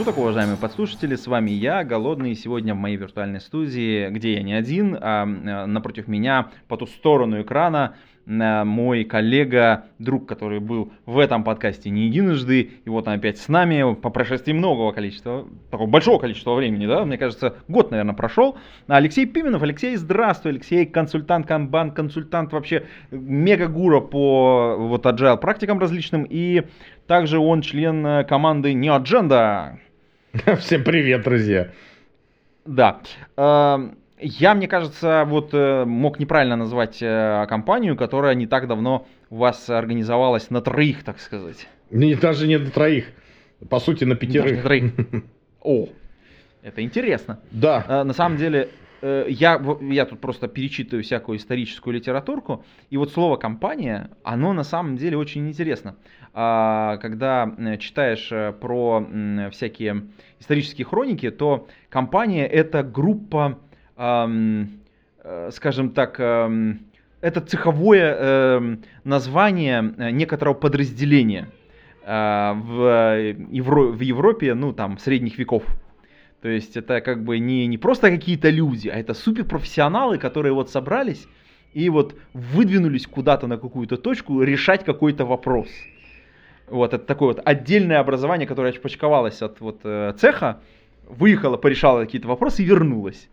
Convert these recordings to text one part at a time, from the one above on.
суток, уважаемые подслушатели, с вами я, Голодный, сегодня в моей виртуальной студии, где я не один, а э, напротив меня, по ту сторону экрана, э, мой коллега, друг, который был в этом подкасте не единожды, и вот он опять с нами по прошествии многого количества, такого большого количества времени, да, мне кажется, год, наверное, прошел. Алексей Пименов, Алексей, здравствуй, Алексей, консультант, канбан, консультант, вообще мега-гура по вот agile практикам различным, и также он член э, команды NeoAgenda. Всем привет, друзья. Да. Эм, Я, мне кажется, вот э, мог неправильно назвать э, компанию, которая не так давно у вас организовалась на троих, так сказать. Не, даже не на троих. По сути, на Даже на пятерых. троих. О, это интересно. Да. Э, На самом деле, я, я тут просто перечитываю всякую историческую литературку, и вот слово компания, оно на самом деле очень интересно. А, Когда э, читаешь э, про всякие исторические хроники, то компания это группа, э, скажем так, это цеховое эм, название некоторого подразделения а, в, Евро- в Европе, ну там, средних веков. То есть это как бы не, не просто какие-то люди, а это суперпрофессионалы, которые вот собрались и вот выдвинулись куда-то на какую-то точку решать какой-то вопрос. Вот это такое вот отдельное образование, которое отпочковалось от вот э, цеха, выехало, порешало какие-то вопросы и вернулось.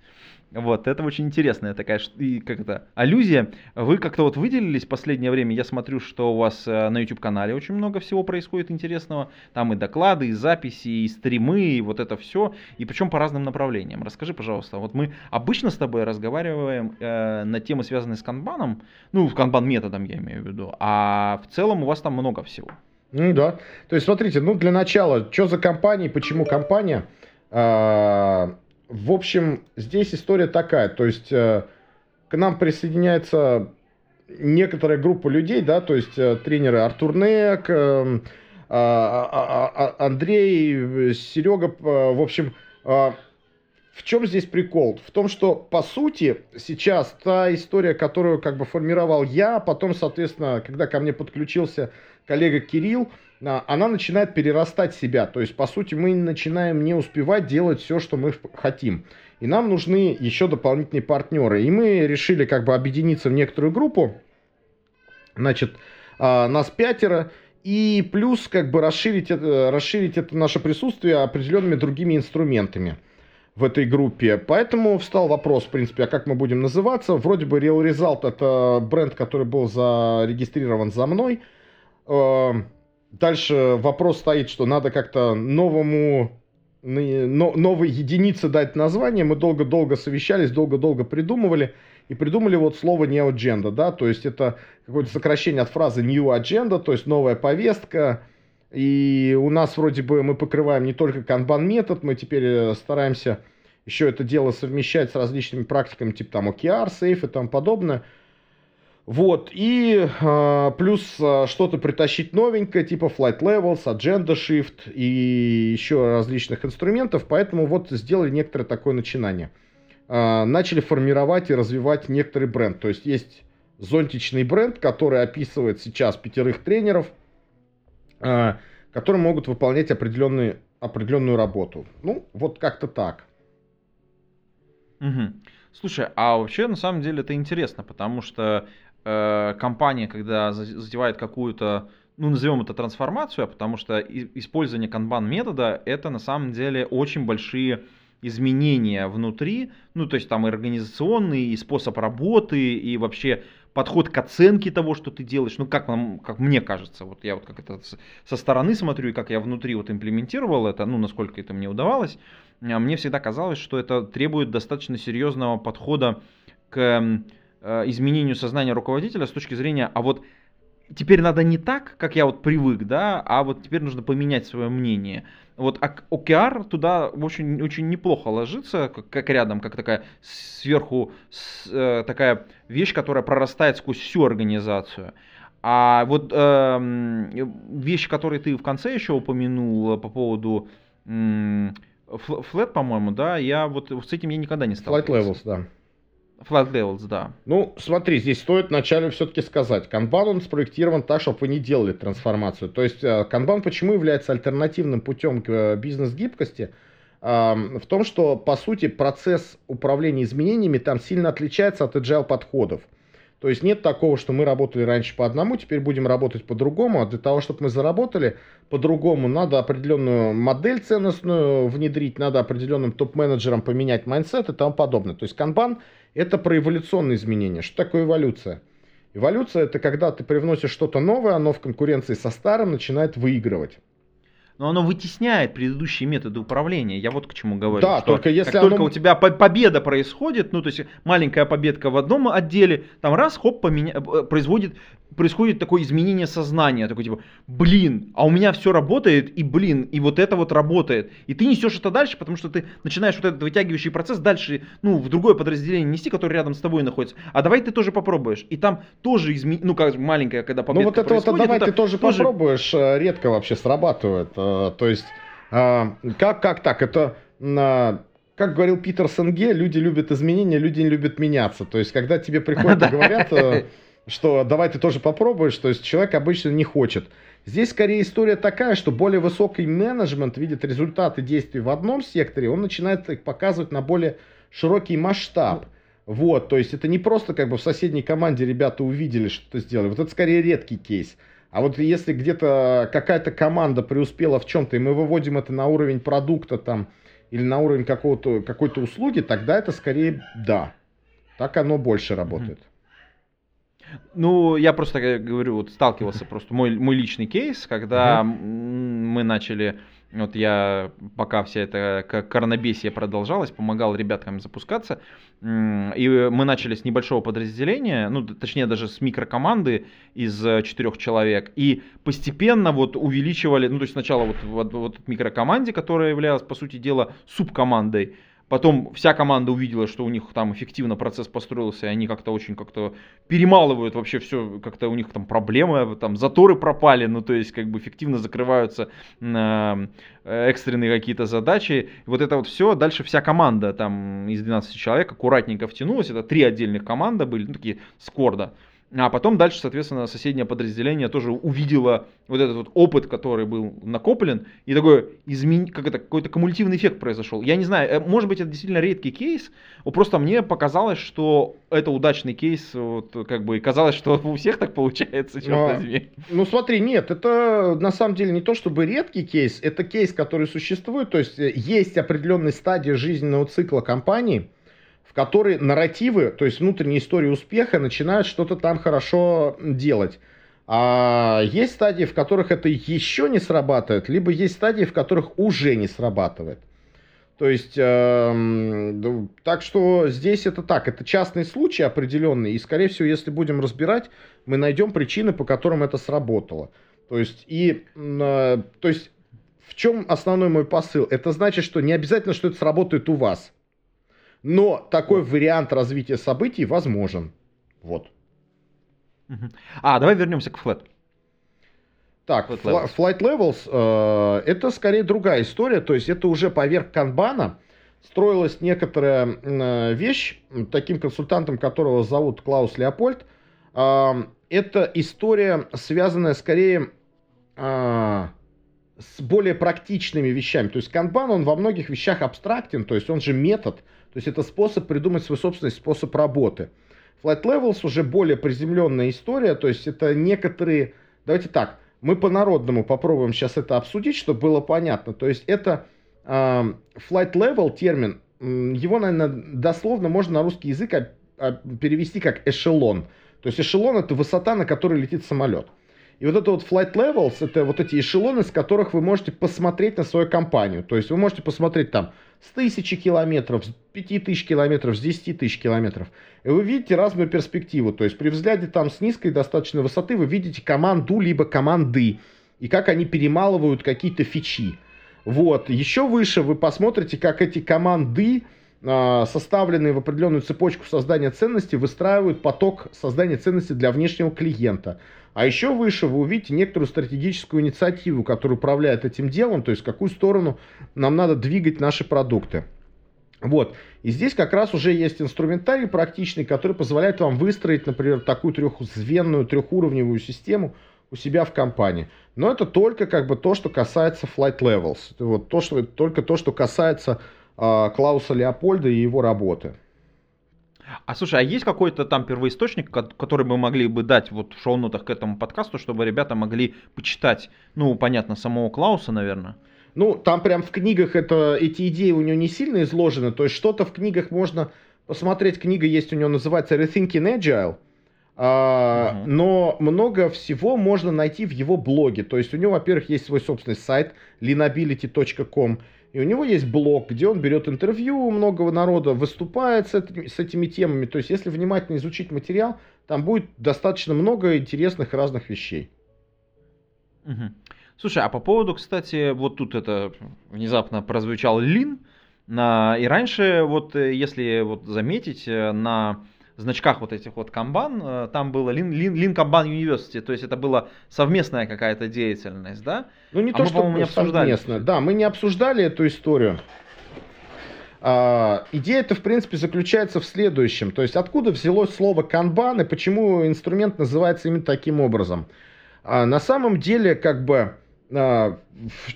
Вот, это очень интересная такая, и как это, аллюзия. Вы как-то вот выделились в последнее время, я смотрю, что у вас э, на YouTube-канале очень много всего происходит интересного. Там и доклады, и записи, и стримы, и вот это все. И причем по разным направлениям. Расскажи, пожалуйста, вот мы обычно с тобой разговариваем э, на темы, связанные с канбаном, ну, канбан-методом я имею в виду, а в целом у вас там много всего. Ну да. То есть, смотрите, ну для начала, что за компания, почему компания? А, в общем, здесь история такая. То есть, э, к нам присоединяется некоторая группа людей, да, то есть э, тренеры Артур Нек, эм, а, а, Андрей, Серега, в общем, в чем здесь прикол? В том, что, по сути, сейчас та история, которую как бы формировал я, потом, соответственно, когда ко мне подключился коллега Кирилл, а, она начинает перерастать себя. То есть, по сути, мы начинаем не успевать делать все, что мы хотим. И нам нужны еще дополнительные партнеры. И мы решили как бы объединиться в некоторую группу. Значит, а, нас пятеро. И плюс как бы расширить это, расширить это наше присутствие определенными другими инструментами в этой группе. Поэтому встал вопрос, в принципе, а как мы будем называться. Вроде бы Real Result это бренд, который был зарегистрирован за мной. Э, Дальше вопрос стоит, что надо как-то новому, но- новой единице дать название. Мы долго-долго совещались, долго-долго придумывали. И придумали вот слово Neo Agenda, да, то есть это какое-то сокращение от фразы New Agenda, то есть новая повестка. И у нас вроде бы мы покрываем не только канбан метод, мы теперь э, стараемся еще это дело совмещать с различными практиками, типа там OKR, Safe и тому подобное. Вот, и э, плюс э, что-то притащить новенькое, типа Flight Levels, Agenda Shift и еще различных инструментов, поэтому вот сделали некоторое такое начинание. Э, начали формировать и развивать некоторый бренд, то есть есть зонтичный бренд, который описывает сейчас пятерых тренеров, э, которые могут выполнять определенные, определенную работу. Ну, вот как-то так. Мгм. Слушай, а вообще на самом деле это интересно, потому что э, компания, когда за- затевает какую-то, ну назовем это трансформацию, а потому что использование канбан метода это на самом деле очень большие изменения внутри, ну то есть там и организационный, и способ работы, и вообще подход к оценке того, что ты делаешь, ну как, нам, как мне кажется, вот я вот как это со стороны смотрю, и как я внутри вот имплементировал это, ну насколько это мне удавалось, а мне всегда казалось, что это требует достаточно серьезного подхода к изменению сознания руководителя с точки зрения, а вот теперь надо не так, как я вот привык, да, а вот теперь нужно поменять свое мнение. Вот OKR туда очень, очень неплохо ложится, как, как рядом, как такая сверху с, э, такая вещь, которая прорастает сквозь всю организацию. А вот э, вещи, которые ты в конце еще упомянул э, по поводу э, флэт, по-моему, да, я вот с этим я никогда не сталкивался. Flight levels, да. Flat levels, да. Ну, смотри, здесь стоит вначале все-таки сказать. Kanban, он спроектирован так, чтобы вы не делали трансформацию. То есть, Kanban почему является альтернативным путем к э, бизнес-гибкости? В том, что, по сути, процесс управления изменениями там сильно отличается от agile подходов. То есть нет такого, что мы работали раньше по одному, теперь будем работать по-другому, а для того, чтобы мы заработали по-другому, надо определенную модель ценностную внедрить, надо определенным топ-менеджерам поменять mindset и тому подобное. То есть канбан – это про эволюционные изменения. Что такое эволюция? Эволюция – это когда ты привносишь что-то новое, оно в конкуренции со старым начинает выигрывать но оно вытесняет предыдущие методы управления. Я вот к чему говорю. Да, что только если как оно... только у тебя победа происходит, ну то есть маленькая победка в одном отделе, там раз, хоп, поменя... Э, производит происходит такое изменение сознания, такой типа, блин, а у меня все работает, и блин, и вот это вот работает. И ты несешь это дальше, потому что ты начинаешь вот этот вытягивающий процесс дальше, ну, в другое подразделение нести, которое рядом с тобой находится. А давай ты тоже попробуешь. И там тоже изменение, ну, как маленькая, когда победка Ну, вот это вот, а давай это ты тоже, тоже попробуешь, э, редко вообще срабатывает. Э, то есть, э, как, как так, это как говорил Питер Сенге, люди любят изменения, люди не любят меняться. То есть, когда тебе приходят и говорят, что давай ты тоже попробуешь, то есть человек обычно не хочет. Здесь скорее история такая, что более высокий менеджмент видит результаты действий в одном секторе, он начинает их показывать на более широкий масштаб. Вот, то есть это не просто как бы в соседней команде ребята увидели, что-то сделали. Вот это скорее редкий кейс. А вот если где-то какая-то команда преуспела в чем-то, и мы выводим это на уровень продукта там, или на уровень какого-то, какой-то услуги, тогда это скорее да. Так оно больше работает. Mm-hmm. Ну, я просто говорю, вот сталкивался просто мой, мой личный кейс, когда uh-huh. мы начали, вот я, пока вся эта коронабесие продолжалась, помогал ребятам запускаться, и мы начали с небольшого подразделения, ну, точнее даже с микрокоманды из э, четырех человек, и постепенно вот увеличивали, ну, то есть сначала вот, вот, вот микрокоманде, которая являлась, по сути дела, субкомандой, Потом вся команда увидела, что у них там эффективно процесс построился, и они как-то очень как-то перемалывают вообще все, как-то у них там проблемы, там заторы пропали, ну то есть как бы эффективно закрываются э, экстренные какие-то задачи. Вот это вот все, дальше вся команда там из 12 человек аккуратненько втянулась, это три отдельных команды были, ну такие скорда. А потом дальше, соответственно, соседнее подразделение тоже увидело вот этот вот опыт, который был накоплен, и такой измен... как это, какой-то кумулятивный эффект произошел. Я не знаю, э, может быть, это действительно редкий кейс, просто мне показалось, что это удачный кейс, вот, как бы, и казалось, что у всех так получается, черт а, возьми. Ну, смотри, нет, это на самом деле не то, чтобы редкий кейс, это кейс, который существует, то есть э, есть определенная стадия жизненного цикла компании, которые нарративы, то есть внутренние истории успеха, начинают что-то там хорошо делать. А есть стадии, в которых это еще не срабатывает, либо есть стадии, в которых уже не срабатывает. То есть, э, так что здесь это так, это частный случай определенный, и, скорее всего, если будем разбирать, мы найдем причины, по которым это сработало. То есть, и, э, то есть, в чем основной мой посыл? Это значит, что не обязательно, что это сработает у вас. Но такой вариант развития событий возможен. Вот. А, давай вернемся к Flat. Так, Flight Levels, Flight Levels э, это скорее другая история, то есть это уже поверх канбана строилась некоторая э, вещь, таким консультантом которого зовут Клаус Леопольд. Э, это история, связанная скорее э, с более практичными вещами. То есть канбан, он во многих вещах абстрактен, то есть он же метод, то есть это способ придумать свой собственный способ работы. Flight Levels уже более приземленная история, то есть это некоторые... Давайте так, мы по-народному попробуем сейчас это обсудить, чтобы было понятно. То есть это э, Flight Level термин, его, наверное, дословно можно на русский язык перевести как эшелон. То есть эшелон это высота, на которой летит самолет. И вот это вот flight levels, это вот эти эшелоны, с которых вы можете посмотреть на свою компанию. То есть вы можете посмотреть там с тысячи километров, с пяти тысяч километров, с десяти тысяч километров. И вы видите разную перспективу. То есть при взгляде там с низкой достаточно высоты вы видите команду либо команды. И как они перемалывают какие-то фичи. Вот. Еще выше вы посмотрите, как эти команды а, составленные в определенную цепочку создания ценностей, выстраивают поток создания ценностей для внешнего клиента. А еще выше вы увидите некоторую стратегическую инициативу, которая управляет этим делом, то есть в какую сторону нам надо двигать наши продукты. Вот. И здесь как раз уже есть инструментарий практичный, который позволяет вам выстроить, например, такую трехзвенную, трехуровневую систему у себя в компании. Но это только как бы то, что касается flight levels. Вот то, что, только то, что касается э, Клауса Леопольда и его работы. А слушай, а есть какой-то там первоисточник, который мы могли бы дать вот в шоу-нотах к этому подкасту, чтобы ребята могли почитать, ну, понятно, самого Клауса, наверное? Ну, там прям в книгах это, эти идеи у него не сильно изложены, то есть что-то в книгах можно посмотреть, книга есть у него, называется Rethinking Agile, uh-huh. но много всего можно найти в его блоге, то есть у него, во-первых, есть свой собственный сайт leanability.com, и у него есть блог, где он берет интервью у многого народа, выступает с, этими, с этими темами. То есть, если внимательно изучить материал, там будет достаточно много интересных разных вещей. Угу. Слушай, а по поводу, кстати, вот тут это внезапно прозвучал Лин. На, и раньше, вот э, если вот заметить, э, на значках вот этих вот Kanban, э, там было Lean, Lean, Lean Kanban University, то есть это была совместная какая-то деятельность, да? Ну не а то, мы, что не обсуждали. Совместно. Да, мы не обсуждали эту историю. А, идея это в принципе заключается в следующем. То есть откуда взялось слово канбан и почему инструмент называется именно таким образом. А, на самом деле как бы в,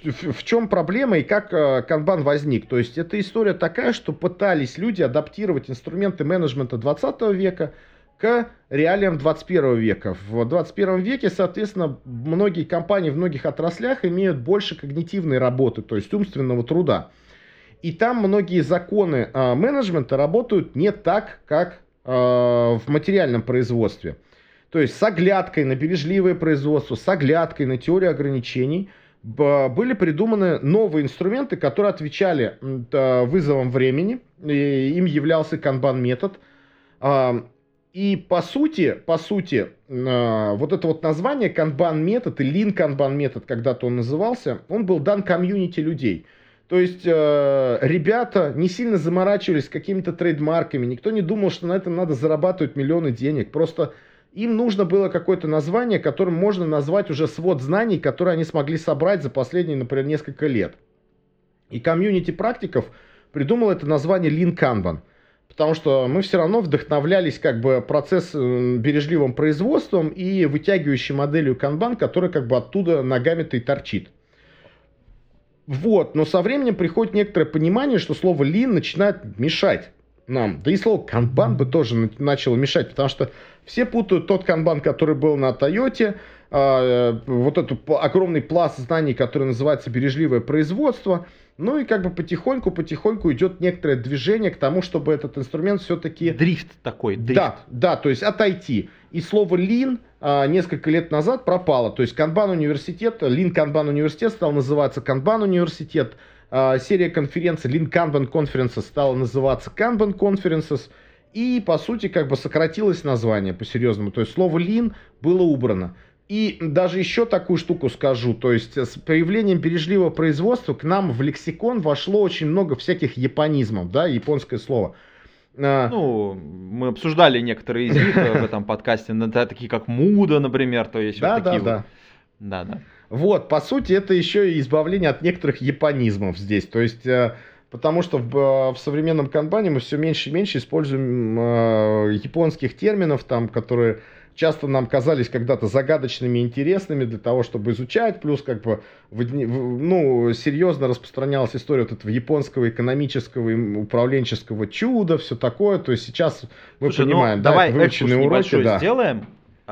в, в чем проблема и как а, канбан возник. То есть эта история такая, что пытались люди адаптировать инструменты менеджмента 20 века к реалиям 21 века. В 21 веке, соответственно, многие компании в многих отраслях имеют больше когнитивной работы, то есть умственного труда. И там многие законы э, менеджмента работают не так, как э, в материальном производстве. То есть с оглядкой на бережливое производство, с оглядкой на теорию ограничений были придуманы новые инструменты, которые отвечали вызовам времени. И им являлся канбан-метод. И по сути, по сути, вот это вот название канбан метод и лин канбан метод, когда-то он назывался, он был дан комьюнити людей. То есть э, ребята не сильно заморачивались какими-то трейдмарками, никто не думал, что на этом надо зарабатывать миллионы денег. Просто им нужно было какое-то название, которым можно назвать уже свод знаний, которые они смогли собрать за последние, например, несколько лет. И комьюнити практиков придумал это название Lean Kanban. Потому что мы все равно вдохновлялись как бы процесс бережливым производством и вытягивающей моделью Kanban, которая как бы оттуда ногами-то и торчит. Вот, но со временем приходит некоторое понимание, что слово lean начинает мешать нам. Да и слово канбан бы тоже начало мешать, потому что все путают тот канбан, который был на Тойоте, а, э, вот этот огромный пласт знаний, который называется бережливое производство. Ну и как бы потихоньку-потихоньку идет некоторое движение к тому, чтобы этот инструмент все-таки... Дрифт такой, дрифт. Да, да, то есть отойти. И слово lean а, несколько лет назад пропало. То есть Канбан университет, Lean Kanban университет стал называться Канбан университет. А, серия конференций Lean Kanban Conferences стала называться Kanban Conferences. И, по сути, как бы сократилось название по-серьезному. То есть слово Lean было убрано. И даже еще такую штуку скажу, то есть с появлением бережливого производства к нам в лексикон вошло очень много всяких японизмов, да, японское слово. А, ну, мы обсуждали некоторые из них в этом подкасте, такие как муда, например, то есть да, вот такие да, вот. Да, да. Вот, по сути, это еще и избавление от некоторых японизмов здесь. То есть, э, потому что в, э, в современном канбане мы все меньше и меньше используем э, японских терминов, там, которые часто нам казались когда-то загадочными и интересными для того, чтобы изучать, плюс как бы ну, серьезно распространялась история вот этого японского экономического и управленческого чуда, все такое, то есть сейчас мы Слушай, ну, понимаем, ну, да, давай выученные уроки, да. сделаем,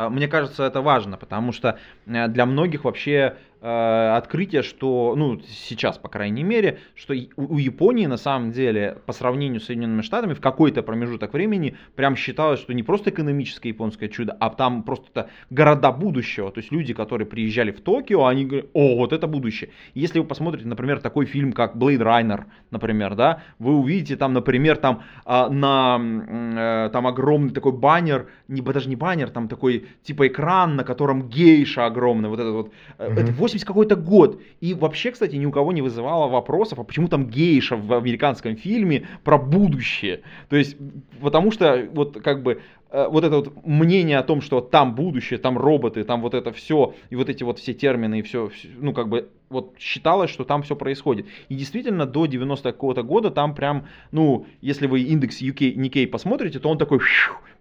мне кажется, это важно, потому что э, для многих вообще открытие, что, ну, сейчас, по крайней мере, что у, у Японии на самом деле, по сравнению с Соединенными Штатами, в какой-то промежуток времени прям считалось, что не просто экономическое японское чудо, а там просто города будущего. То есть люди, которые приезжали в Токио, они говорят, о, вот это будущее. Если вы посмотрите, например, такой фильм, как Blade Runner, например, да, вы увидите там, например, там а, на э, там огромный такой баннер, не, даже не баннер, там такой типа экран, на котором гейша огромная, вот это вот. Mm-hmm. Это 80 какой-то год. И вообще, кстати, ни у кого не вызывало вопросов, а почему там гейша в американском фильме про будущее. То есть, потому что вот как бы вот это вот мнение о том, что там будущее, там роботы, там вот это все, и вот эти вот все термины, и все, ну, как бы, вот считалось, что там все происходит. И действительно, до 90 какого-то года там прям, ну, если вы индекс UK, Nikkei посмотрите, то он такой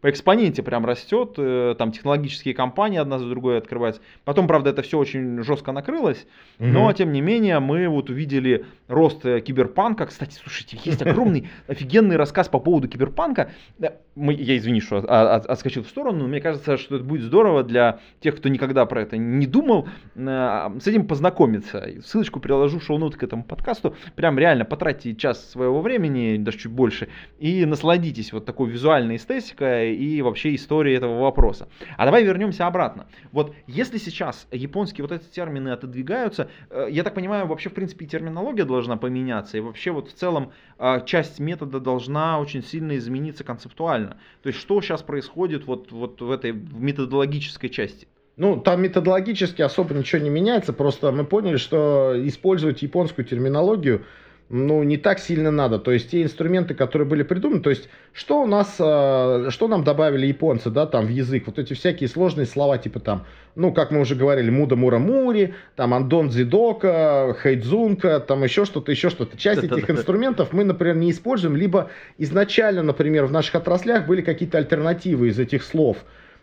по экспоненте прям растет, э, там технологические компании одна за другой открываются. Потом, правда, это все очень жестко накрылось, угу. но, тем не менее, мы вот увидели рост э, киберпанка. Кстати, слушайте, есть огромный офигенный рассказ по поводу киберпанка. Я извини, что отскочил в сторону, мне кажется, что это будет здорово для тех, кто никогда про это не думал, э, с этим познакомиться. Ссылочку приложу в шоу к этому подкасту. Прям реально потратьте час своего времени, даже чуть больше, и насладитесь вот такой визуальной эстетикой и вообще историей этого вопроса. А давай вернемся обратно. Вот если сейчас японские вот эти термины отодвигаются, э, я так понимаю, вообще в принципе терминология должна поменяться, и вообще вот в целом э, часть метода должна очень сильно измениться концептуально. То есть что сейчас происходит вот, вот в этой методологической части? Ну, там методологически особо ничего не меняется, просто мы поняли, что использовать японскую терминологию ну, не так сильно надо. То есть те инструменты, которые были придуманы, то есть что у нас, э, что нам добавили японцы, да, там в язык, вот эти всякие сложные слова, типа там, ну, как мы уже говорили, Муда Мура Мури, там Андон Дзидока, Хайдзунка, там еще что-то, еще что-то. Часть этих инструментов мы, например, не используем, либо изначально, например, в наших отраслях были какие-то альтернативы из этих слов.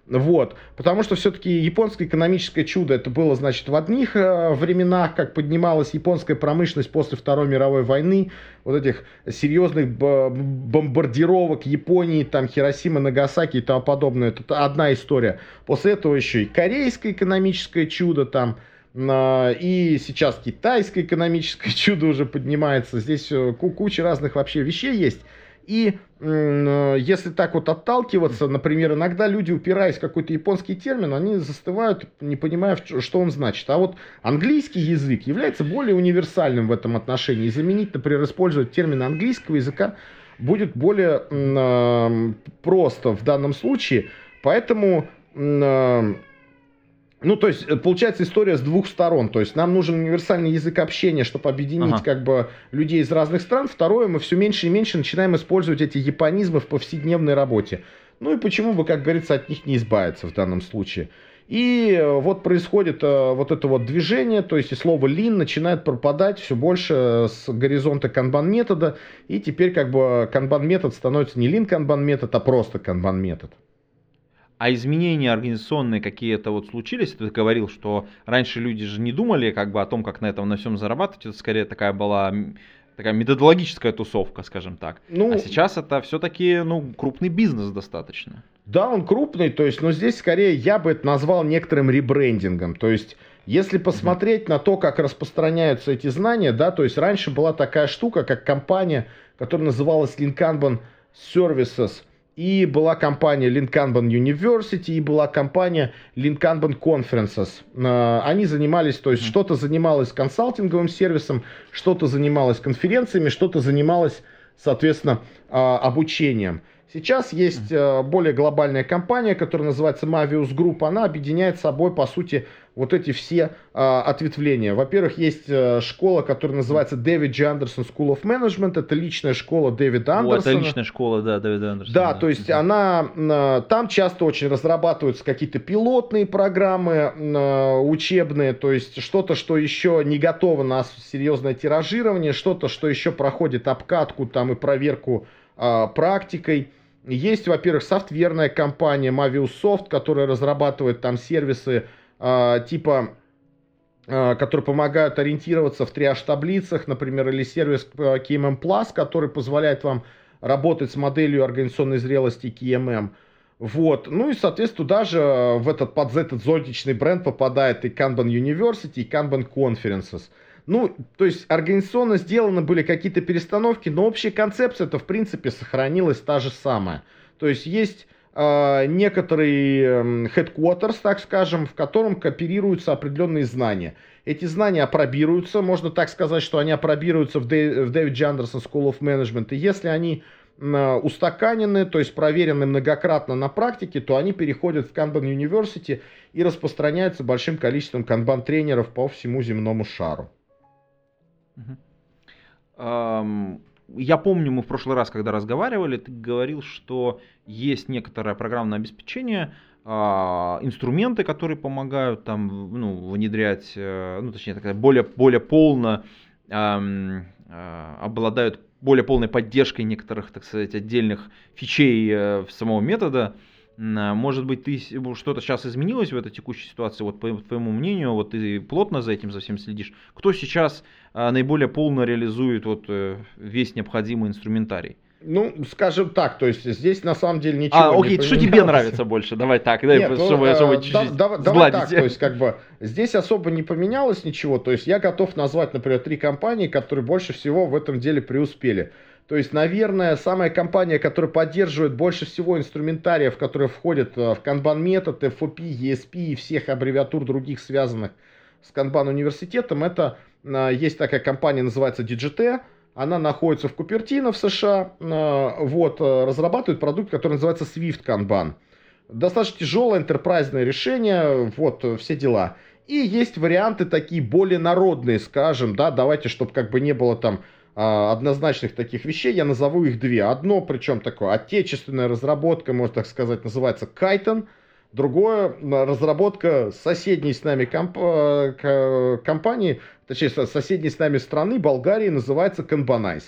Вот. Потому что все-таки японское экономическое чудо это было, значит, в одних э, временах, как поднималась японская промышленность после Второй мировой войны, вот этих серьезных бомбардировок Японии, там Хиросима, Нагасаки и тому подобное. Это одна история. После этого еще и корейское экономическое чудо там, и сейчас китайское экономическое чудо уже поднимается. Здесь э, куча разных вообще вещей есть. И э, если так вот отталкиваться, например, иногда люди, упираясь в какой-то японский термин, они застывают, не понимая, что он значит. А вот английский язык является более универсальным в этом отношении. И заменить, например, использовать термин английского языка будет более э, просто в данном случае. Поэтому э, ну, то есть, э, получается история с двух сторон. То есть, нам нужен универсальный язык общения, чтобы объединить ага. как бы людей из разных стран. Второе, мы все меньше и меньше начинаем использовать эти японизмы в повседневной работе. Ну и почему бы, как говорится, от них не избавиться в данном случае. И э, вот происходит э, вот это вот движение, то есть и слово лин начинает пропадать все больше с горизонта канбан метода, и теперь как бы канбан метод становится не лин канбан метод, а просто канбан метод. А изменения организационные какие-то вот случились? Ты говорил, что раньше люди же не думали как бы о том, как на этом на всем зарабатывать. Это скорее такая была такая методологическая тусовка, скажем так. Ну, а сейчас это все-таки ну, крупный бизнес достаточно. Да, он крупный, то есть, но здесь скорее я бы это назвал некоторым ребрендингом. То есть, если посмотреть mm-hmm. на то, как распространяются эти знания, да, то есть раньше была такая штука, как компания, которая называлась Linkanban Services – и была компания Lincoln University, и была компания Lincoln Conferences. Э, они занимались, то есть что-то занималось консалтинговым сервисом, что-то занималось конференциями, что-то занималось, соответственно, а, обучением. Сейчас есть э, более глобальная компания, которая называется Mavius Group. Она объединяет собой, по сути, вот эти все а, ответвления. Во-первых, есть а, школа, которая называется Дэвид Джи Андерсон School of Management. Это личная школа Дэвида Андерсона. это личная школа, да, Дэвида Андерсона. Да, да. то есть да. она, а, там часто очень разрабатываются какие-то пилотные программы а, учебные, то есть что-то, что еще не готово на серьезное тиражирование, что-то, что еще проходит обкатку там и проверку а, практикой. Есть, во-первых, софтверная компания Mavius Soft, которая разрабатывает там сервисы типа а, которые помогают ориентироваться в триаж-таблицах, например, или сервис KMM Plus, который позволяет вам работать с моделью организационной зрелости KMM. Вот. Ну и, соответственно, туда же в этот, под этот зонтичный бренд попадает и Kanban University, и Kanban Conferences. Ну, то есть организационно сделаны были какие-то перестановки, но общая концепция это в принципе сохранилась та же самая. То есть есть некоторый э, headquarters, так скажем, в котором кооперируются определенные знания. Эти знания апробируются, можно так сказать, что они апробируются в, Дэ, в Дэвид Джандерсон School of Management. И если они устаканены, то есть проверены многократно на практике, то они переходят в Kanban University и распространяются большим количеством канбан-тренеров по всему земному шару. Я помню, мы в прошлый раз, когда разговаривали, ты говорил, что есть некоторое программное обеспечение, а, инструменты, которые помогают там, ну, внедрять, э, ну, точнее, такая более, более полно э, обладают более полной поддержкой некоторых, так сказать, отдельных фичей э, самого метода. Может быть, ты что-то сейчас изменилось в этой текущей ситуации? Вот по твоему мнению, вот ты плотно за этим за всем следишь. Кто сейчас а, наиболее полно реализует вот э, весь необходимый инструментарий? Ну, скажем так, то есть здесь на самом деле ничего а, окей, не что тебе нравится больше? Давай так, дай, Нет, чтобы, ну, чтобы э, чуть-чуть да, Давай так, то есть как бы здесь особо не поменялось ничего, то есть я готов назвать, например, три компании, которые больше всего в этом деле преуспели. То есть, наверное, самая компания, которая поддерживает больше всего инструментариев, которые входят э, в Kanban метод, FOP, ESP и всех аббревиатур других связанных с Kanban университетом, это э, есть такая компания, называется DGT, она находится в Купертино в США, э, вот, разрабатывает продукт, который называется Swift Kanban. Достаточно тяжелое энтерпрайзное решение, вот, все дела. И есть варианты такие более народные, скажем, да, давайте, чтобы как бы не было там однозначных таких вещей, я назову их две. Одно, причем такое, отечественная разработка, можно так сказать, называется Кайтон. Другое, разработка соседней с нами комп компании, точнее, соседней с нами страны, Болгарии, называется Kanbanize.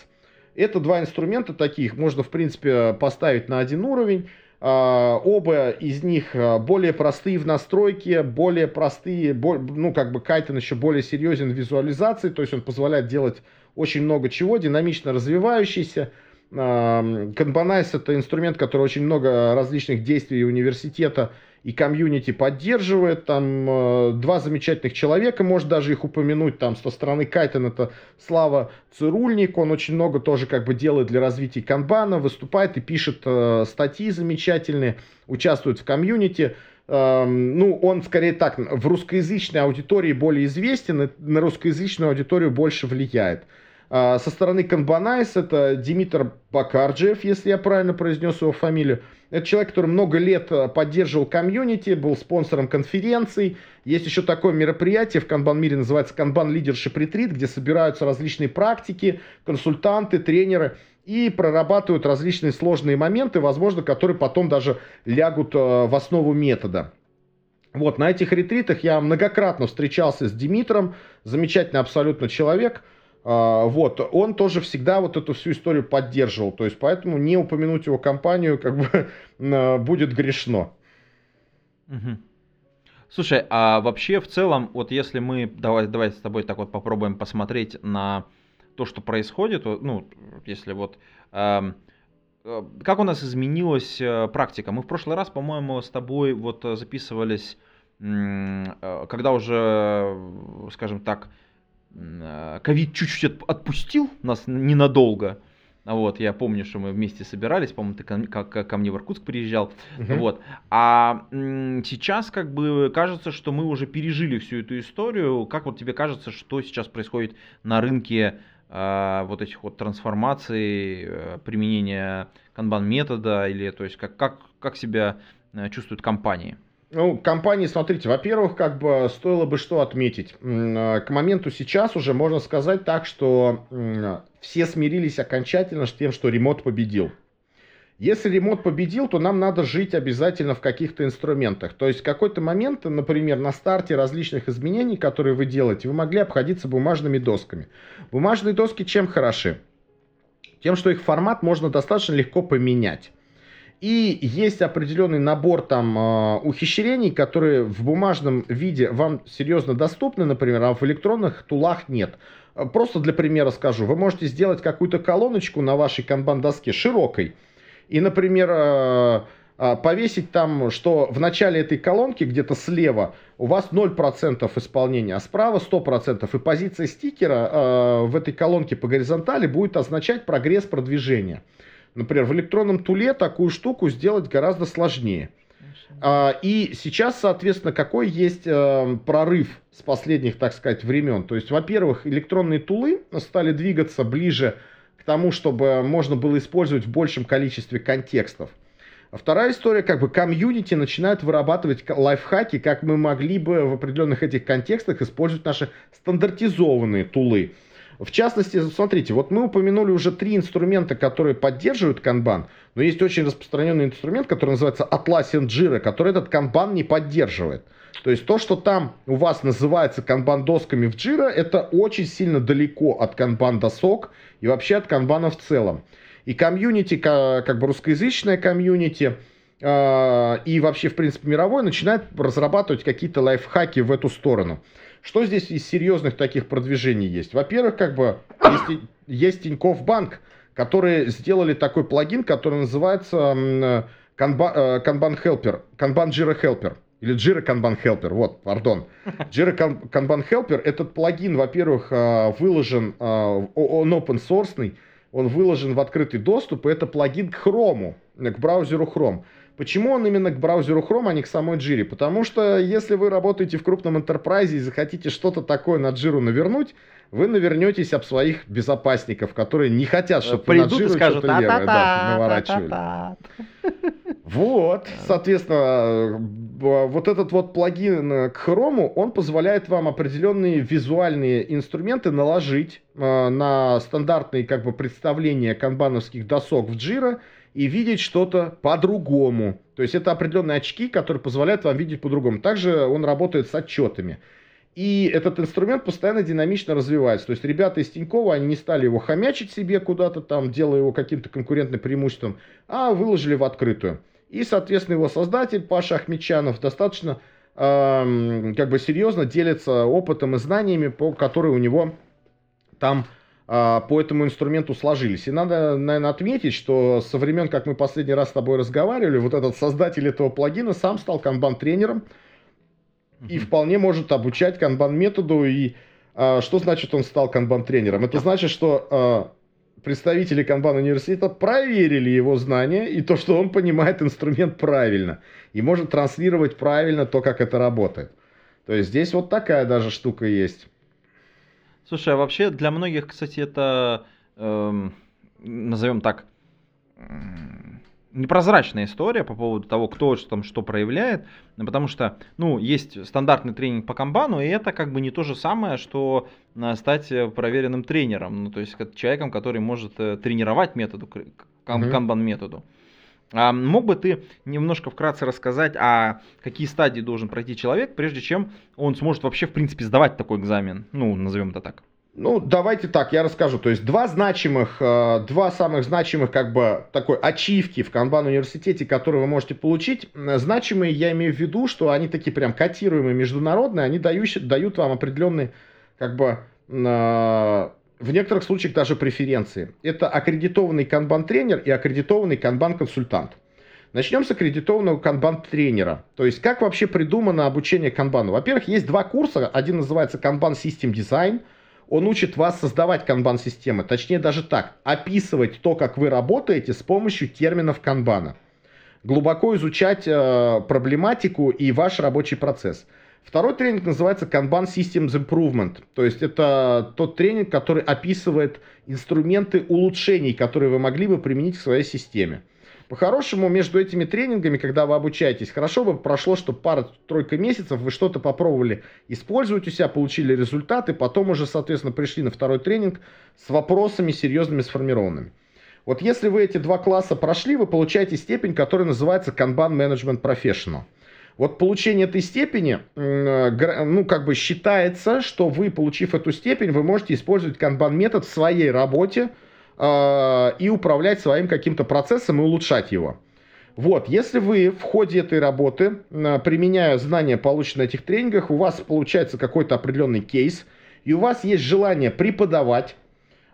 Это два инструмента таких, можно, в принципе, поставить на один уровень. Uh, оба из них более простые в настройке, более простые, ну, как бы Кайтон еще более серьезен в визуализации, то есть он позволяет делать очень много чего, динамично развивающийся. Kanbanize это инструмент, который очень много различных действий университета и комьюнити поддерживает. Там э, два замечательных человека, может даже их упомянуть. Там со стороны Кайтон это Слава Цирульник, он очень много тоже как бы делает для развития канбана, выступает и пишет э, статьи замечательные, участвует в комьюнити. Э, ну, он скорее так, в русскоязычной аудитории более известен, на русскоязычную аудиторию больше влияет. А, со стороны Kanbanize это Димитр Бакарджиев, если я правильно произнес его фамилию. Это человек, который много лет а, поддерживал комьюнити, был спонсором конференций. Есть еще такое мероприятие в Канбан мире, называется Kanban Leadership Retreat, где собираются различные практики, консультанты, тренеры и прорабатывают различные сложные моменты, возможно, которые потом даже лягут а, в основу метода. Вот, на этих ретритах я многократно встречался с Димитром, замечательный абсолютно человек – вот, он тоже всегда вот эту всю историю поддерживал, то есть поэтому не упомянуть его компанию как бы будет грешно. Угу. Слушай, а вообще в целом, вот если мы, давай, давай с тобой так вот попробуем посмотреть на то, что происходит, ну, если вот, э, как у нас изменилась э, практика? Мы в прошлый раз, по-моему, с тобой вот записывались, э, когда уже, скажем так, ковид чуть-чуть отпустил нас ненадолго. Вот, я помню, что мы вместе собирались, по-моему, ты ко, ко, ко мне в Иркутск приезжал. Угу. Вот. А сейчас как бы кажется, что мы уже пережили всю эту историю. Как вот тебе кажется, что сейчас происходит на рынке э, вот этих вот трансформаций, э, применения канбан метода или то есть как, как, как себя э, чувствуют компании? Ну, компании, смотрите, во-первых, как бы стоило бы что отметить. К моменту сейчас уже можно сказать так, что все смирились окончательно с тем, что ремонт победил. Если ремонт победил, то нам надо жить обязательно в каких-то инструментах. То есть в какой-то момент, например, на старте различных изменений, которые вы делаете, вы могли обходиться бумажными досками. Бумажные доски чем хороши? Тем, что их формат можно достаточно легко поменять. И есть определенный набор там э, ухищрений, которые в бумажном виде вам серьезно доступны, например, а в электронных тулах нет. Просто для примера скажу. Вы можете сделать какую-то колоночку на вашей канбан-доске широкой. И, например, э, а, повесить там, что в начале этой колонки, где-то слева, у вас 0% исполнения, а справа 100%. И позиция стикера в этой колонке по горизонтали будет означать прогресс продвижения. Например, в электронном туле такую штуку сделать гораздо сложнее. А, и сейчас, соответственно, какой есть э, прорыв с последних, так сказать, времен? То есть, во-первых, электронные тулы стали двигаться ближе к тому, чтобы можно было использовать в большем количестве контекстов. Вторая история, как бы комьюнити начинают вырабатывать лайфхаки, как мы могли бы в определенных этих контекстах использовать наши стандартизованные тулы. В частности, смотрите, вот мы упомянули уже три инструмента, которые поддерживают канбан, но есть очень распространенный инструмент, который называется Atlassian Jira, который этот канбан не поддерживает. То есть то, что там у вас называется канбан-досками в Jira, это очень сильно далеко от канбан-досок и вообще от канбана в целом. И комьюнити, как бы русскоязычное комьюнити, а, и вообще, в принципе, мировой, начинает разрабатывать какие-то лайфхаки в эту сторону. Что здесь из серьезных таких продвижений есть? Во-первых, как бы есть, есть Тинькофф Банк, которые сделали такой плагин, который называется Kanban, Kanban Helper, Kanban Jira Helper. Или Jira Kanban Helper, вот, пардон. Jira Kanban Helper, этот плагин, во-первых, а, выложен, а, он open source, он выложен в открытый доступ, и это плагин к Chrome, к браузеру Chrome. Почему он именно к браузеру Chrome, а не к самой Jira? Потому что если вы работаете в крупном enterprise и захотите что-то такое на Jira навернуть, вы навернетесь об своих безопасников, которые не хотят, чтобы Придут на Jira скажут, что-то левое да, наворачивали. Вот, соответственно, вот этот вот плагин к Chrome, он позволяет вам определенные визуальные инструменты наложить э, на стандартные как бы представления канбановских досок в Jira и видеть что-то по-другому. То есть это определенные очки, которые позволяют вам видеть по-другому. Также он работает с отчетами. И этот инструмент постоянно динамично развивается. То есть ребята из Тинькова, они не стали его хомячить себе куда-то там, делая его каким-то конкурентным преимуществом, а выложили в открытую. И, соответственно, его создатель Паша Ахмедчанов достаточно э, как бы серьезно делится опытом и знаниями, по, которые у него там по этому инструменту сложились. И надо, наверное, отметить, что со времен, как мы последний раз с тобой разговаривали, вот этот создатель этого плагина сам стал канбан-тренером и вполне может обучать канбан-методу. И а, что значит он стал канбан-тренером? Это значит, что а, представители канбан университета проверили его знания и то, что он понимает инструмент правильно и может транслировать правильно то, как это работает. То есть здесь вот такая даже штука есть. Слушай, а вообще для многих, кстати, это, эм, назовем так, непрозрачная история по поводу того, кто там что проявляет, потому что, ну, есть стандартный тренинг по камбану, и это как бы не то же самое, что э, стать проверенным тренером, ну, то есть человеком, который может э, тренировать методу, камбан методу. А мог бы ты немножко вкратце рассказать, а какие стадии должен пройти человек, прежде чем он сможет вообще, в принципе, сдавать такой экзамен? Ну, назовем это так. Ну, давайте так, я расскажу. То есть два значимых, э, два самых значимых как бы такой ачивки в Канбан университете, которые вы можете получить. Значимые я имею в виду, что они такие прям котируемые международные, они дают, дают вам определенные как бы э, в некоторых случаях даже преференции. Это аккредитованный канбан-тренер и аккредитованный канбан-консультант. Начнем с аккредитованного канбан-тренера. То есть, как вообще придумано обучение канбану? Во-первых, есть два курса. Один называется Kanban System Design. Он учит вас создавать канбан-системы. Точнее, даже так. Описывать то, как вы работаете с помощью терминов канбана. Глубоко изучать э, проблематику и ваш рабочий процесс. Второй тренинг называется Kanban Systems Improvement. То есть это тот тренинг, который описывает инструменты улучшений, которые вы могли бы применить к своей системе. По-хорошему, между этими тренингами, когда вы обучаетесь, хорошо бы прошло, что пара-тройка месяцев вы что-то попробовали использовать у себя, получили результаты, потом уже, соответственно, пришли на второй тренинг с вопросами серьезными сформированными. Вот если вы эти два класса прошли, вы получаете степень, которая называется Kanban Management Professional. Вот получение этой степени, э, ну, как бы считается, что вы, получив эту степень, вы можете использовать канбан-метод в своей работе э, и управлять своим каким-то процессом и улучшать его. Вот, если вы в ходе этой работы, э, применяя знания, полученные на этих тренингах, у вас получается какой-то определенный кейс, и у вас есть желание преподавать,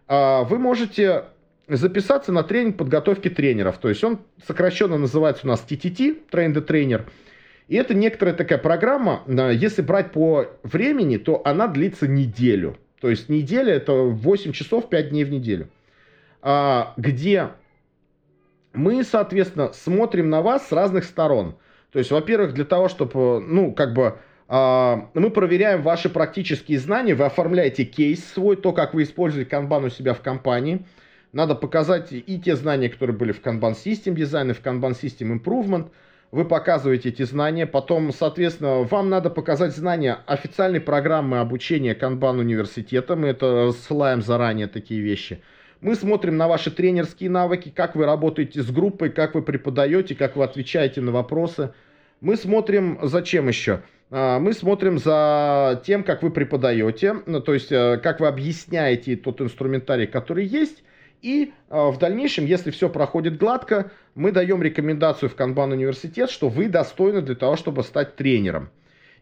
э, вы можете записаться на тренинг подготовки тренеров. То есть он сокращенно называется у нас TTT, Train the Trainer. И это некоторая такая программа, если брать по времени, то она длится неделю. То есть неделя это 8 часов 5 дней в неделю. А, где мы, соответственно, смотрим на вас с разных сторон. То есть, во-первых, для того, чтобы, ну, как бы, а, мы проверяем ваши практические знания, вы оформляете кейс свой, то, как вы используете канбан у себя в компании. Надо показать и те знания, которые были в Kanban System Design и в Kanban System Improvement. Вы показываете эти знания, потом, соответственно, вам надо показать знания официальной программы обучения Kanban университета. Мы это ссылаем заранее, такие вещи. Мы смотрим на ваши тренерские навыки, как вы работаете с группой, как вы преподаете, как вы отвечаете на вопросы. Мы смотрим, зачем еще? А, мы смотрим за тем, как вы преподаете, то есть э, как вы объясняете тот инструментарий, который есть. И э, в дальнейшем, если все проходит гладко, мы даем рекомендацию в Kanban университет, что вы достойны для того, чтобы стать тренером.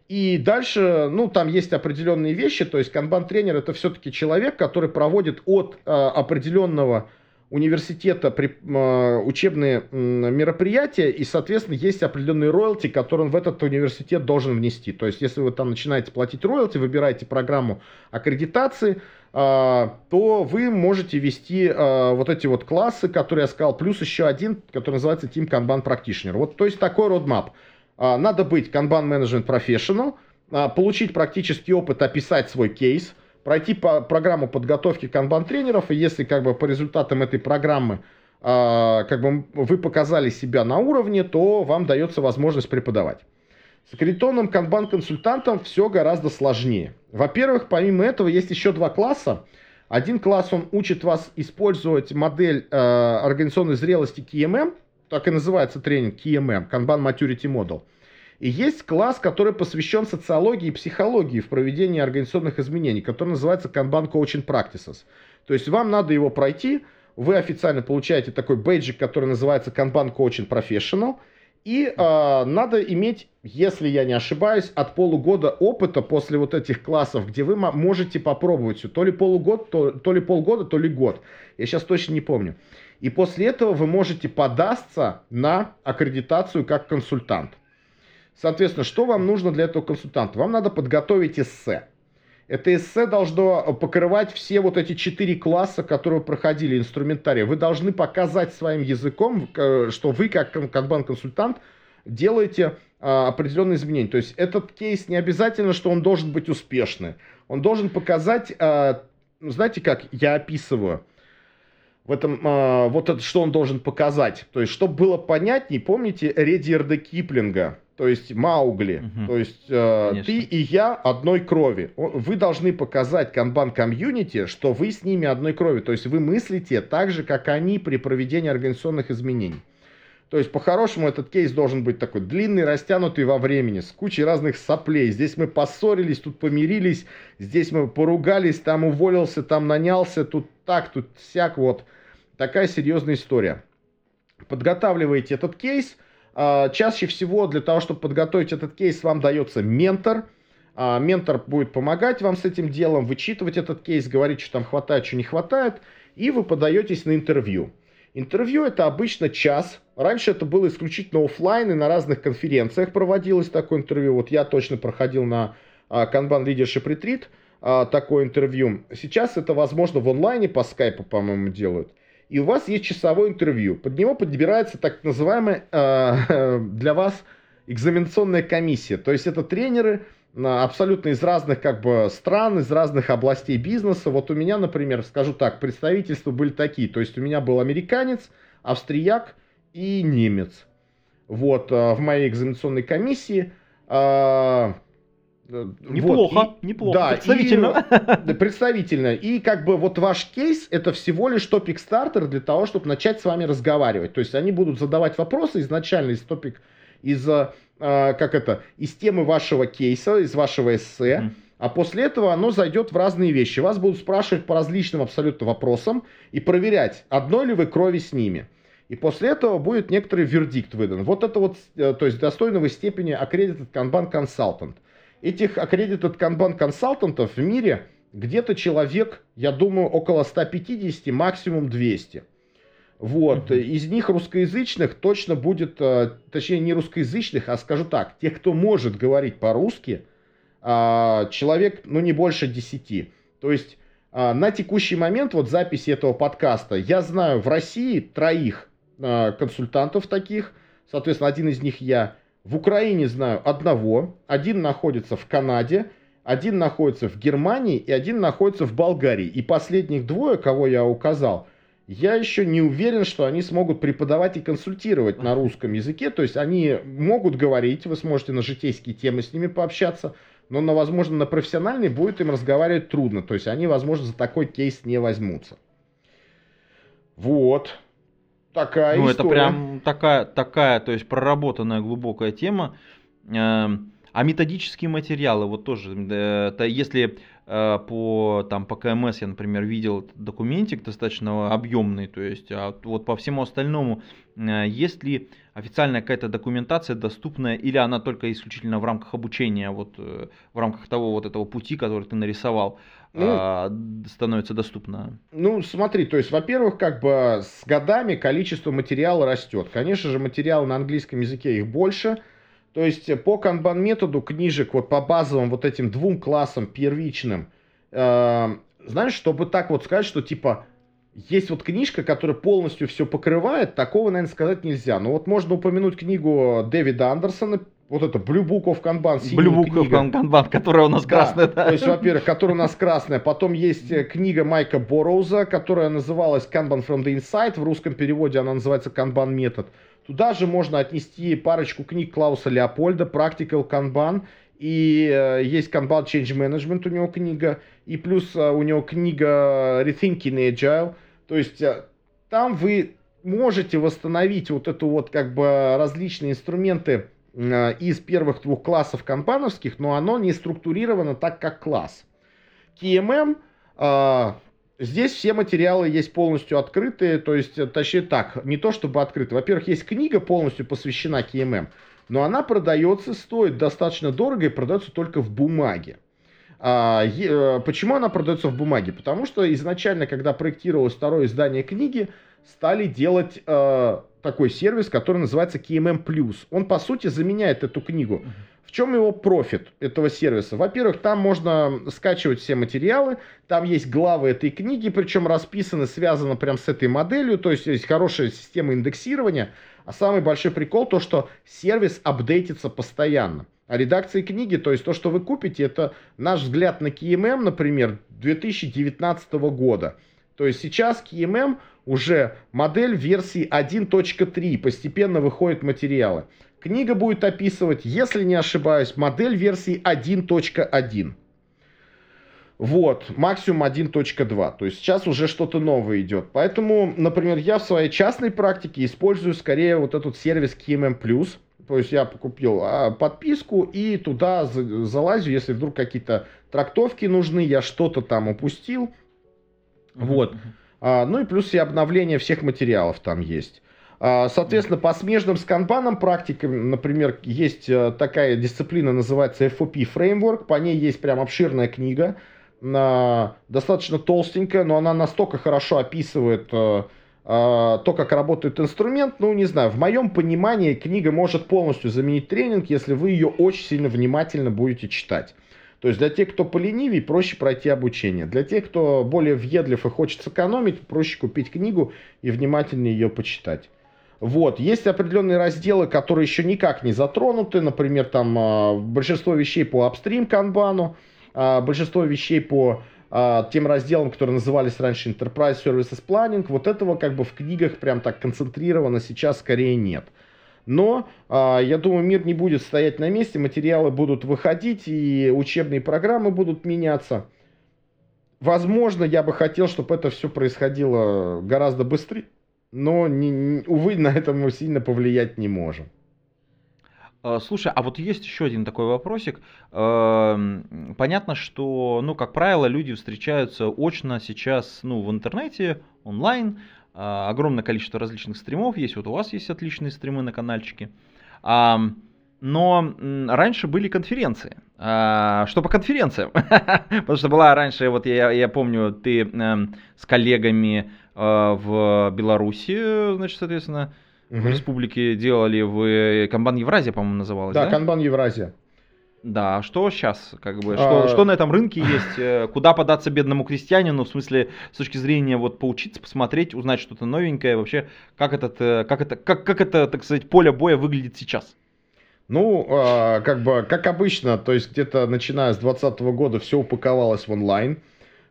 И дальше, ну, там есть определенные вещи, то есть канбан-тренер это все-таки человек, который проводит от э, определенного университета при, э, учебные мероприятия, и, соответственно, есть определенные роялти, которые он в этот университет должен внести. То есть, если вы там начинаете платить роялти, выбираете программу аккредитации, э, то вы можете вести э, вот эти вот классы, которые я сказал, плюс еще один, который называется Team Kanban Practitioner. Вот, то есть, такой родмап. А, надо быть Kanban Management Professional, а, получить практический опыт, описать свой кейс, пройти по программу подготовки Kanban тренеров, и если как бы по результатам этой программы а, как бы вы показали себя на уровне, то вам дается возможность преподавать. С аккредитованным Kanban консультантом все гораздо сложнее. Во-первых, помимо этого есть еще два класса. Один класс, он учит вас использовать модель э, организационной зрелости KMM, так и называется тренинг KMM, Kanban Maturity Model. И есть класс, который посвящен социологии и психологии в проведении организационных изменений, который называется Kanban Coaching Practices. То есть вам надо его пройти, вы официально получаете такой бейджик, который называется Kanban Coaching Professional, и э, надо иметь, если я не ошибаюсь, от полугода опыта после вот этих классов, где вы можете попробовать все. То ли полугод, то, то ли полгода, то ли год. Я сейчас точно не помню. И после этого вы можете податься на аккредитацию как консультант. Соответственно, что вам нужно для этого консультанта? Вам надо подготовить эссе. Это эссе должно покрывать все вот эти четыре класса, которые вы проходили, инструментария. Вы должны показать своим языком, э, что вы, как канбан-консультант, делаете а, определенные изменения. То есть этот кейс не обязательно, что он должен быть успешный. Он должен показать, а, знаете как, я описываю, в этом, а, вот это, что он должен показать. То есть, чтобы было понятнее, помните Редиерда Киплинга, то есть Маугли, угу. то есть э, ты и я одной крови. Вы должны показать канбан комьюнити, что вы с ними одной крови, то есть вы мыслите так же, как они при проведении организационных изменений. То есть, по-хорошему, этот кейс должен быть такой длинный, растянутый во времени, с кучей разных соплей. Здесь мы поссорились, тут помирились, здесь мы поругались, там уволился, там нанялся, тут так, тут всяк, вот. Такая серьезная история. Подготавливаете этот кейс. А, чаще всего для того, чтобы подготовить этот кейс, вам дается ментор. А, ментор будет помогать вам с этим делом, вычитывать этот кейс, говорить, что там хватает, что не хватает. И вы подаетесь на интервью. Интервью это обычно час. Раньше это было исключительно офлайн и на разных конференциях проводилось такое интервью. Вот я точно проходил на а, Kanban Leadership Retreat такое интервью. Сейчас это возможно в онлайне по скайпу, по-моему, делают. И у вас есть часовое интервью. Под него подбирается так называемая э, для вас экзаменационная комиссия. То есть это тренеры, абсолютно из разных как бы стран, из разных областей бизнеса. Вот у меня, например, скажу так, представительства были такие. То есть у меня был американец, австрияк и немец. Вот в моей экзаменационной комиссии. Неплохо, вот, и, неплохо, да, представительно. И, представительно. И как бы вот ваш кейс это всего лишь топик стартер для того, чтобы начать с вами разговаривать. То есть они будут задавать вопросы изначально из топик, из а, как это, из темы вашего кейса, из вашего эссе, mm. а после этого оно зайдет в разные вещи. Вас будут спрашивать по различным абсолютно вопросам и проверять, одной ли вы крови с ними. И после этого будет некоторый вердикт выдан. Вот это вот, э, то есть достойного степени Accredited Kanban Consultant. Этих Accredited Kanban консалтантов в мире где-то человек, я думаю, около 150, максимум 200. Вот, mm-hmm. из них русскоязычных точно будет, э, точнее не русскоязычных, а скажу так, тех, кто может говорить по-русски, а, человек, ну не больше десяти. То есть а, на текущий момент вот записи этого подкаста я знаю в России троих а, консультантов таких, соответственно, один из них я. В Украине знаю одного, один находится в Канаде, один находится в Германии и один находится в Болгарии. И последних двое, кого я указал, я еще не уверен, что они смогут преподавать и консультировать на русском языке. То есть они могут говорить, вы сможете на житейские темы с ними пообщаться, но, на, возможно, на профессиональный будет им разговаривать трудно. То есть они, возможно, за такой кейс не возьмутся. Вот. Такая ну, история. это прям такая, такая, то есть проработанная глубокая тема. Эм, а методические материалы, вот тоже, э, это если э, по, там, по КМС я, например, видел документик достаточно объемный, то есть а вот по всему остальному, э, есть ли официальная какая-то документация доступная, или она только исключительно в рамках обучения, вот в рамках того вот этого пути, который ты нарисовал, ну, а, становится доступна? Ну, смотри, то есть, во-первых, как бы с годами количество материала растет. Конечно же, материалы на английском языке их больше, то есть э, по канбан методу книжек вот по базовым вот этим двум классам первичным, э, знаешь, чтобы так вот сказать, что типа есть вот книжка, которая полностью все покрывает, такого, наверное, сказать нельзя. Но вот можно упомянуть книгу Дэвида Андерсона, вот это Blue Book of Kanban, Blue Book of Kanban, которая у нас красная. Да, то есть, во-первых, которая у нас красная. Потом есть э, книга Майка Борроуза, которая называлась Kanban from the Inside. В русском переводе она называется Kanban метод. Туда же можно отнести парочку книг Клауса Леопольда, Practical Kanban, и э, есть Kanban Change Management у него книга, и плюс э, у него книга Rethinking Agile. То есть э, там вы можете восстановить вот эту вот как бы различные инструменты из первых двух классов компановских, но оно не структурировано так, как класс. KMM э, Здесь все материалы есть полностью открытые, то есть, э, точнее так, не то чтобы открыты. Во-первых, есть книга полностью посвящена КММ, но она продается, стоит достаточно дорого и продается только в бумаге. А, е, почему она продается в бумаге? Потому что изначально, когда проектировалось второе издание книги, стали делать э, такой сервис, который называется KMM+. Он, по сути, заменяет эту книгу. В чем его профит этого сервиса? Во-первых, там можно скачивать все материалы, там есть главы этой книги, причем расписаны, связаны прям с этой моделью, то есть есть хорошая система индексирования. А самый большой прикол то, что сервис апдейтится постоянно. А редакции книги, то есть то, что вы купите, это наш взгляд на KMM, например, 2019 года. То есть сейчас KMM уже модель версии 1.3, постепенно выходят материалы. Книга будет описывать, если не ошибаюсь, модель версии 1.1. Вот, максимум 1.2. То есть сейчас уже что-то новое идет. Поэтому, например, я в своей частной практике использую скорее вот этот сервис KMM+. То есть я купил а, подписку и туда залазю, если вдруг какие-то трактовки нужны, я что-то там упустил. Uh-huh. Вот. А, ну и плюс и обновление всех материалов там есть. А, соответственно, по смежным с канбаном практикам, например, есть э, такая дисциплина, называется FOP Framework, по ней есть прям обширная книга, достаточно толстенькая, но она настолько хорошо описывает э, то, как работает инструмент, ну, не знаю, в моем понимании книга может полностью заменить тренинг, если вы ее очень сильно внимательно будете читать. То есть для тех, кто поленивее, проще пройти обучение. Для тех, кто более въедлив и хочет сэкономить, проще купить книгу и внимательно ее почитать. Вот. Есть определенные разделы, которые еще никак не затронуты. Например, там а, большинство вещей по апстрим канбану, большинство вещей по а, тем разделам, которые назывались раньше Enterprise Services Planning. Вот этого как бы в книгах прям так концентрировано сейчас скорее нет. Но я думаю, мир не будет стоять на месте, материалы будут выходить и учебные программы будут меняться. Возможно, я бы хотел, чтобы это все происходило гораздо быстрее но, не, увы, на это мы сильно повлиять не можем. А, слушай, а вот есть еще один такой вопросик. Эм, понятно, что, ну, как правило, люди встречаются очно сейчас, ну, в интернете, онлайн. А, огромное количество различных стримов есть. Вот у вас есть отличные стримы на каналчике. но раньше были конференции. А, что по конференциям? Потому что была раньше, вот я, я помню, ты э, с коллегами э, в Беларуси, значит, соответственно, угу. в республике делали в э, Канбан Евразия, по-моему, называлось. Да, да? Канбан Евразия. Да, а что сейчас, как бы, что, а... что на этом рынке есть, э, куда податься бедному крестьянину, в смысле, с точки зрения вот поучиться, посмотреть, узнать что-то новенькое, вообще, как, этот, э, как, это, как, как это, так сказать, поле боя выглядит сейчас? Ну, э, как бы, как обычно, то есть где-то начиная с 2020 года все упаковалось в онлайн,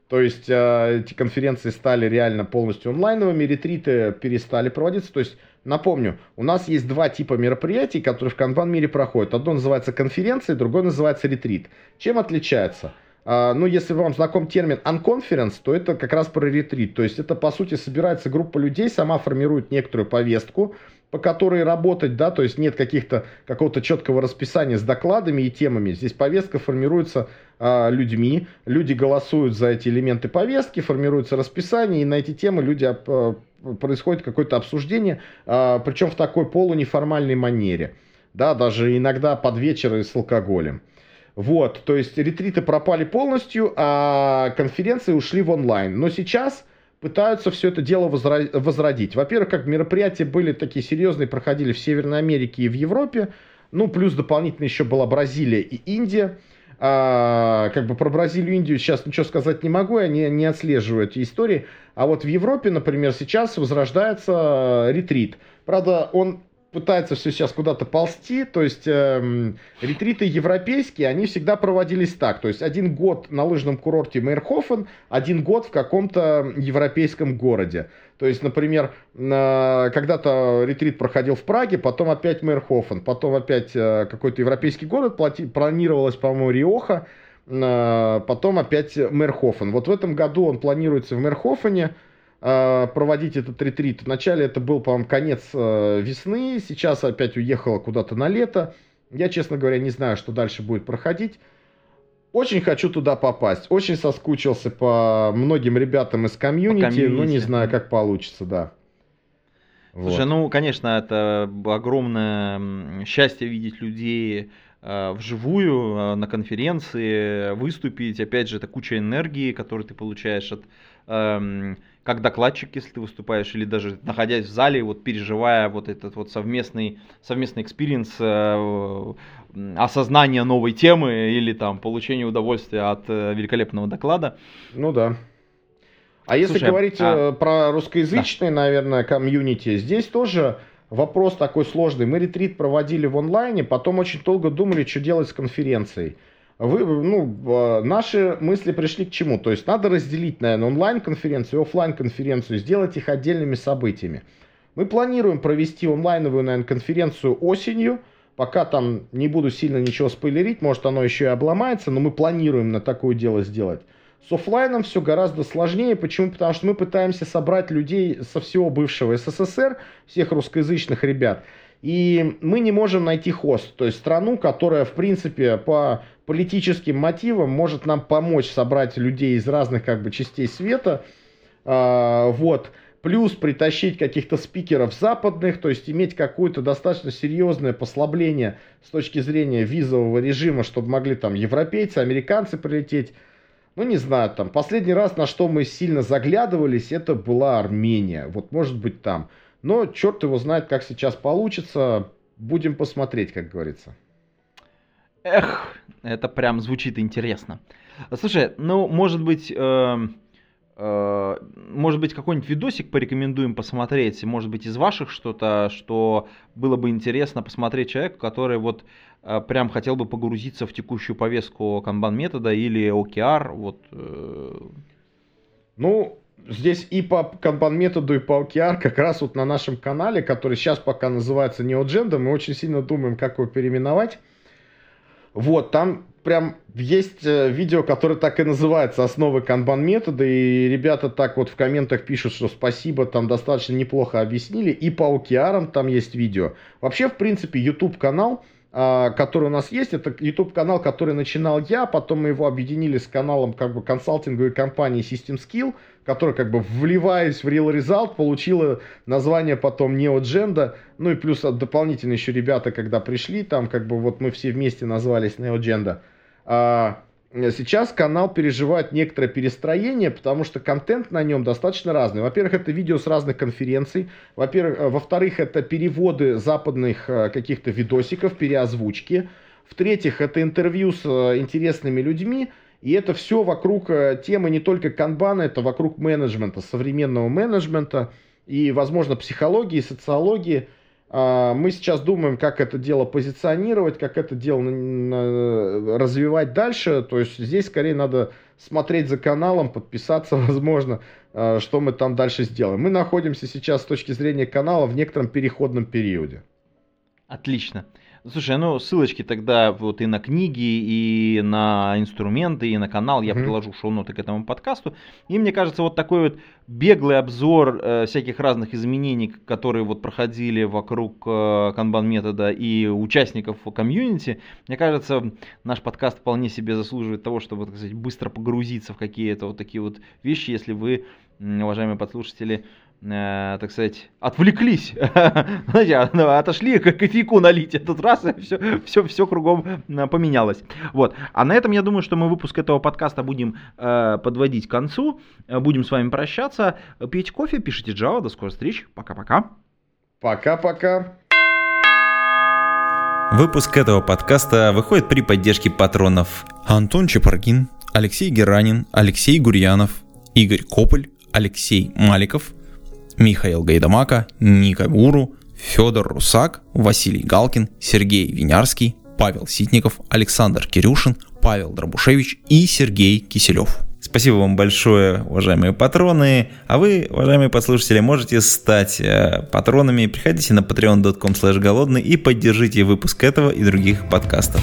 то есть э, эти конференции стали реально полностью онлайновыми, ретриты перестали проводиться, то есть Напомню, у нас есть два типа мероприятий, которые в канбан мире проходят. Одно называется конференция, другое называется ретрит. Чем отличается? А, ну, если вам знаком термин unconference, то это как раз про ретрит. То есть это, по сути, собирается группа людей, сама формирует некоторую повестку, по которой работать, да, то есть нет каких-то какого-то четкого расписания с докладами и темами. Здесь повестка формируется а, людьми, люди голосуют за эти элементы повестки, формируется расписание, и на эти темы люди а, происходит какое-то обсуждение, а, причем в такой полунеформальной манере. Да, даже иногда под вечер и с алкоголем. Вот, то есть ретриты пропали полностью, а конференции ушли в онлайн. Но сейчас пытаются все это дело возродить. Во-первых, как мероприятия были такие серьезные, проходили в Северной Америке и в Европе. Ну, плюс дополнительно еще была Бразилия и Индия. А, как бы про Бразилию Индию сейчас ничего сказать не могу, я не, не отслеживаю эти истории. А вот в Европе, например, сейчас возрождается ретрит. Правда, он пытается все сейчас куда-то ползти, то есть э, ретриты европейские, они всегда проводились так, то есть один год на лыжном курорте Мейрхофен, один год в каком-то европейском городе. То есть, например, э, когда-то ретрит проходил в Праге, потом опять Мейрхофен, потом опять э, какой-то европейский город, плати, планировалось, по-моему, Риоха, э, потом опять Мейрхофен. Вот в этом году он планируется в Мейрхофене, Э, проводить этот ретрит. Вначале это был, по-моему, конец э, весны, сейчас опять уехала куда-то на лето. Я, честно говоря, не знаю, что дальше будет проходить. Очень хочу туда попасть. Очень соскучился по многим ребятам из комьюнити, комьюнити. но не знаю, как получится, да. Слушай, вот. ну, конечно, это огромное счастье видеть людей э, вживую э, на конференции, выступить. Опять же, это куча энергии, которую ты получаешь от э, как докладчик, если ты выступаешь, или даже находясь в зале, вот переживая вот этот вот совместный, совместный experience, э, осознание новой темы или там получение удовольствия от э, великолепного доклада. Ну да. А если Слушай, говорить а... Э, про русскоязычные, да. наверное, комьюнити, здесь тоже вопрос такой сложный. Мы ретрит проводили в онлайне, потом очень долго думали, что делать с конференцией вы, ну, а, наши мысли пришли к чему? То есть надо разделить, наверное, онлайн-конференцию и офлайн-конференцию, сделать их отдельными событиями. Мы планируем провести онлайновую, наверное, конференцию осенью, пока там не буду сильно ничего спойлерить, может оно еще и обломается, но мы планируем на такое дело сделать. С офлайном все гораздо сложнее. Почему? Потому что мы пытаемся собрать людей со всего бывшего СССР, всех русскоязычных ребят, и мы не можем найти хост, то есть страну, которая, в принципе, по политическим мотивам может нам помочь собрать людей из разных как бы частей света, а, вот, плюс притащить каких-то спикеров западных, то есть иметь какое-то достаточно серьезное послабление с точки зрения визового режима, чтобы могли там европейцы, американцы прилететь. Ну, не знаю, там, последний раз, на что мы сильно заглядывались, это была Армения. Вот, может быть, там. Но черт его знает, как сейчас получится. Будем посмотреть, как говорится. Эх, это прям звучит интересно. Слушай, ну, может быть, э, э, может быть, какой-нибудь видосик порекомендуем посмотреть, может быть, из ваших что-то, что было бы интересно посмотреть человеку, который вот э, прям хотел бы погрузиться в текущую повестку канбан метода или OKR, вот. Э... Ну, здесь и по канбан методу, и по OKR как раз вот на нашем канале, который сейчас пока называется NeoGenda, мы очень сильно думаем, как его переименовать. Вот, там прям есть э, видео, которое так и называется «Основы канбан метода», и ребята так вот в комментах пишут, что спасибо, там достаточно неплохо объяснили, и по OKR там есть видео. Вообще, в принципе, YouTube канал а, который у нас есть, это YouTube канал, который начинал я, потом мы его объединили с каналом как бы консалтинговой компании System Skill, которая как бы вливаясь в Real Result, получила название потом NeoGenda, ну и плюс дополнительно еще ребята, когда пришли, там как бы вот мы все вместе назвались NeoGenda. А, сейчас канал переживает некоторое перестроение, потому что контент на нем достаточно разный. Во-первых, это видео с разных конференций. Во-первых, э, во-вторых, это переводы западных э, каких-то видосиков, переозвучки. В-третьих, это интервью с э, интересными людьми. И это все вокруг темы не только канбана, это вокруг менеджмента, современного менеджмента и, возможно, психологии, социологии – мы сейчас думаем, как это дело позиционировать, как это дело развивать дальше. То есть здесь скорее надо смотреть за каналом, подписаться, возможно, а, что мы там дальше сделаем. Мы находимся сейчас с точки зрения канала в некотором переходном периоде. Отлично. Слушай, ну ссылочки тогда вот и на книги, и на инструменты, и на канал я mm-hmm. приложу шоу-ноты к этому подкасту. И мне кажется, вот такой вот беглый обзор э, всяких разных изменений, которые вот проходили вокруг э, канбан-метода и участников комьюнити, мне кажется, наш подкаст вполне себе заслуживает того, чтобы, так сказать, быстро погрузиться в какие-то вот такие вот вещи, если вы, уважаемые подслушатели, э, так сказать, отвлеклись, знаете, а, отошли к кофейку налить, этот раз и все, все, все кругом э, поменялось. Вот. А на этом я думаю, что мы выпуск этого подкаста будем э, подводить к концу, э, будем с вами прощаться. Пейте кофе, пишите Java, до скорых встреч, пока-пока. Пока-пока. Выпуск этого подкаста выходит при поддержке патронов Антон Чепаргин, Алексей Геранин, Алексей Гурьянов, Игорь Кополь, Алексей Маликов – Михаил Гайдамака, Ника Гуру, Федор Русак, Василий Галкин, Сергей Винярский, Павел Ситников, Александр Кирюшин, Павел Дробушевич и Сергей Киселев. Спасибо вам большое, уважаемые патроны. А вы, уважаемые послушатели, можете стать э, патронами. Приходите на patreon.com голодный и поддержите выпуск этого и других подкастов.